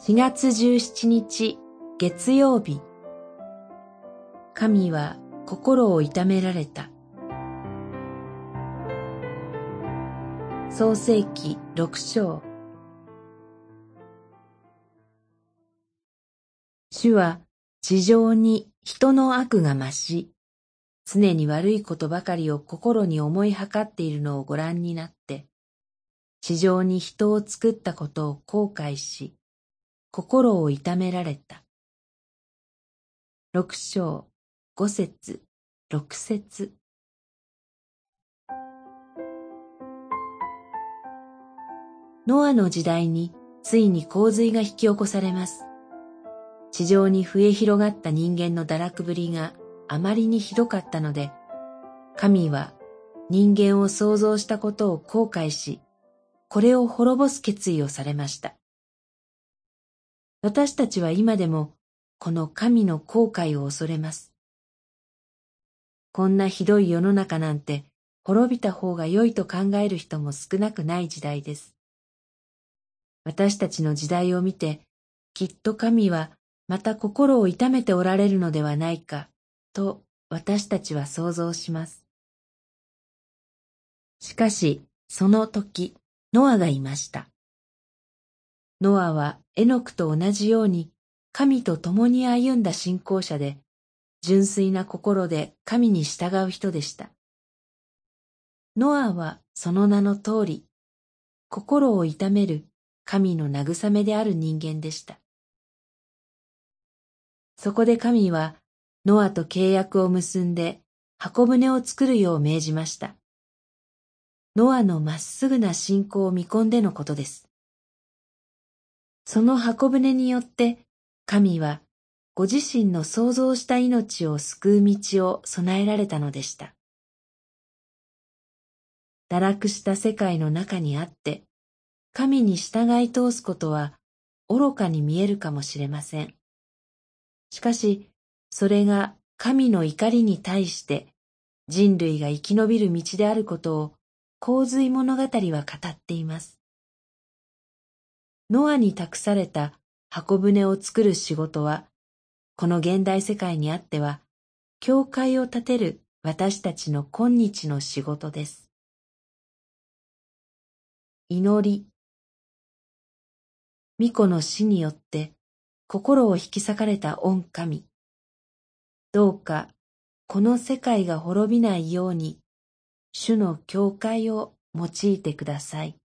4月17日月曜日。神は心を痛められた。創世記六章。主は地上に人の悪が増し、常に悪いことばかりを心に思いはかっているのをご覧になって、地上に人を作ったことを後悔し、心を痛められた。六章、五節、六節。ノアの時代についに洪水が引き起こされます。地上に増え広がった人間の堕落ぶりがあまりにひどかったので、神は人間を創造したことを後悔し、これを滅ぼす決意をされました。私たちは今でもこの神の後悔を恐れます。こんなひどい世の中なんて滅びた方が良いと考える人も少なくない時代です。私たちの時代を見て、きっと神はまた心を痛めておられるのではないか、と私たちは想像します。しかし、その時、ノアがいました。ノアはエノクと同じように神と共に歩んだ信仰者で、純粋な心で神に従う人でした。ノアはその名の通り、心を痛める神の慰めである人間でした。そこで神はノアと契約を結んで箱舟を作るよう命じました。ノアのまっすぐな信仰を見込んでのことです。その箱舟によって神はご自身の創造した命を救う道を備えられたのでした。堕落した世界の中にあって、神に従い通すことは愚かに見えるかもしれません。しかし、それが神の怒りに対して人類が生き延びる道であることを洪水物語は語っています。ノアに託された箱舟を作る仕事は、この現代世界にあっては、教会を建てる私たちの今日の仕事です。祈り。巫女の死によって心を引き裂かれた御神。どうかこの世界が滅びないように、主の教会を用いてください。